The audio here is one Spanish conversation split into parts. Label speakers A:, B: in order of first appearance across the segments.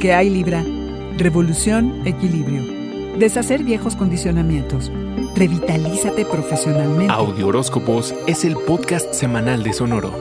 A: ¿Qué hay Libra? Revolución, equilibrio. Deshacer viejos condicionamientos. Revitalízate profesionalmente.
B: Audio Horóscopos es el podcast semanal de Sonoro.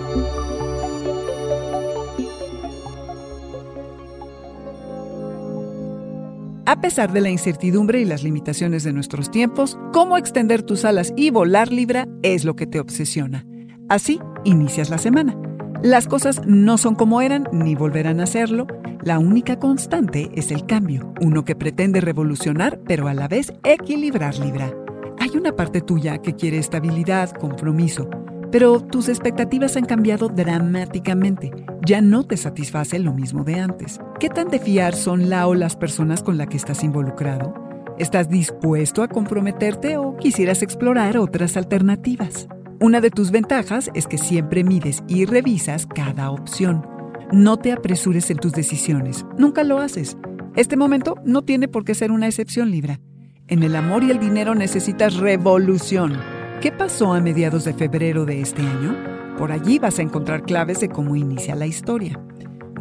A: A pesar de la incertidumbre y las limitaciones de nuestros tiempos, cómo extender tus alas y volar Libra es lo que te obsesiona. Así inicias la semana. Las cosas no son como eran ni volverán a serlo. La única constante es el cambio, uno que pretende revolucionar pero a la vez equilibrar Libra. Hay una parte tuya que quiere estabilidad, compromiso, pero tus expectativas han cambiado dramáticamente. Ya no te satisface lo mismo de antes. ¿Qué tan de fiar son la o las personas con las que estás involucrado? ¿Estás dispuesto a comprometerte o quisieras explorar otras alternativas? Una de tus ventajas es que siempre mides y revisas cada opción. No te apresures en tus decisiones, nunca lo haces. Este momento no tiene por qué ser una excepción, Libra. En el amor y el dinero necesitas revolución. ¿Qué pasó a mediados de febrero de este año? Por allí vas a encontrar claves de cómo inicia la historia.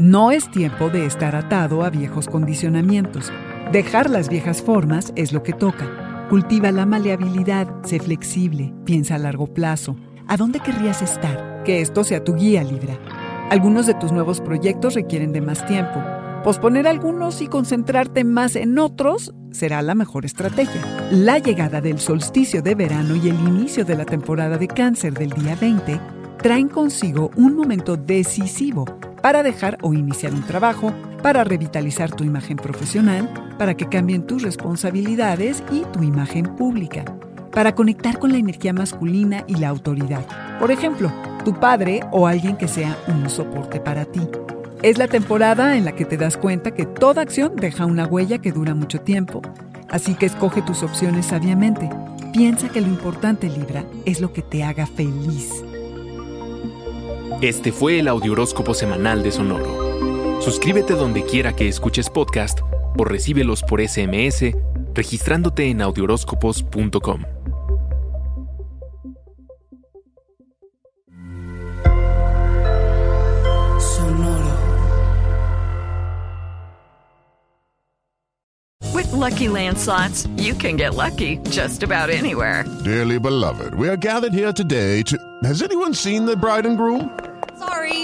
A: No es tiempo de estar atado a viejos condicionamientos. Dejar las viejas formas es lo que toca. Cultiva la maleabilidad, sé flexible, piensa a largo plazo. ¿A dónde querrías estar? Que esto sea tu guía, Libra. Algunos de tus nuevos proyectos requieren de más tiempo. Posponer algunos y concentrarte más en otros será la mejor estrategia. La llegada del solsticio de verano y el inicio de la temporada de cáncer del día 20 traen consigo un momento decisivo para dejar o iniciar un trabajo, para revitalizar tu imagen profesional, para que cambien tus responsabilidades y tu imagen pública, para conectar con la energía masculina y la autoridad. Por ejemplo, tu padre o alguien que sea un soporte para ti. Es la temporada en la que te das cuenta que toda acción deja una huella que dura mucho tiempo. Así que escoge tus opciones sabiamente. Piensa que lo importante, Libra, es lo que te haga feliz.
B: Este fue el Audioróscopo Semanal de Sonoro. Suscríbete donde quiera que escuches podcast o recíbelos por SMS registrándote en audioróscopos.com.
C: With Lucky Land slots, you can get lucky just about anywhere.
D: Dearly beloved, we are gathered here today to. Has anyone seen the bride and groom?
E: Sorry,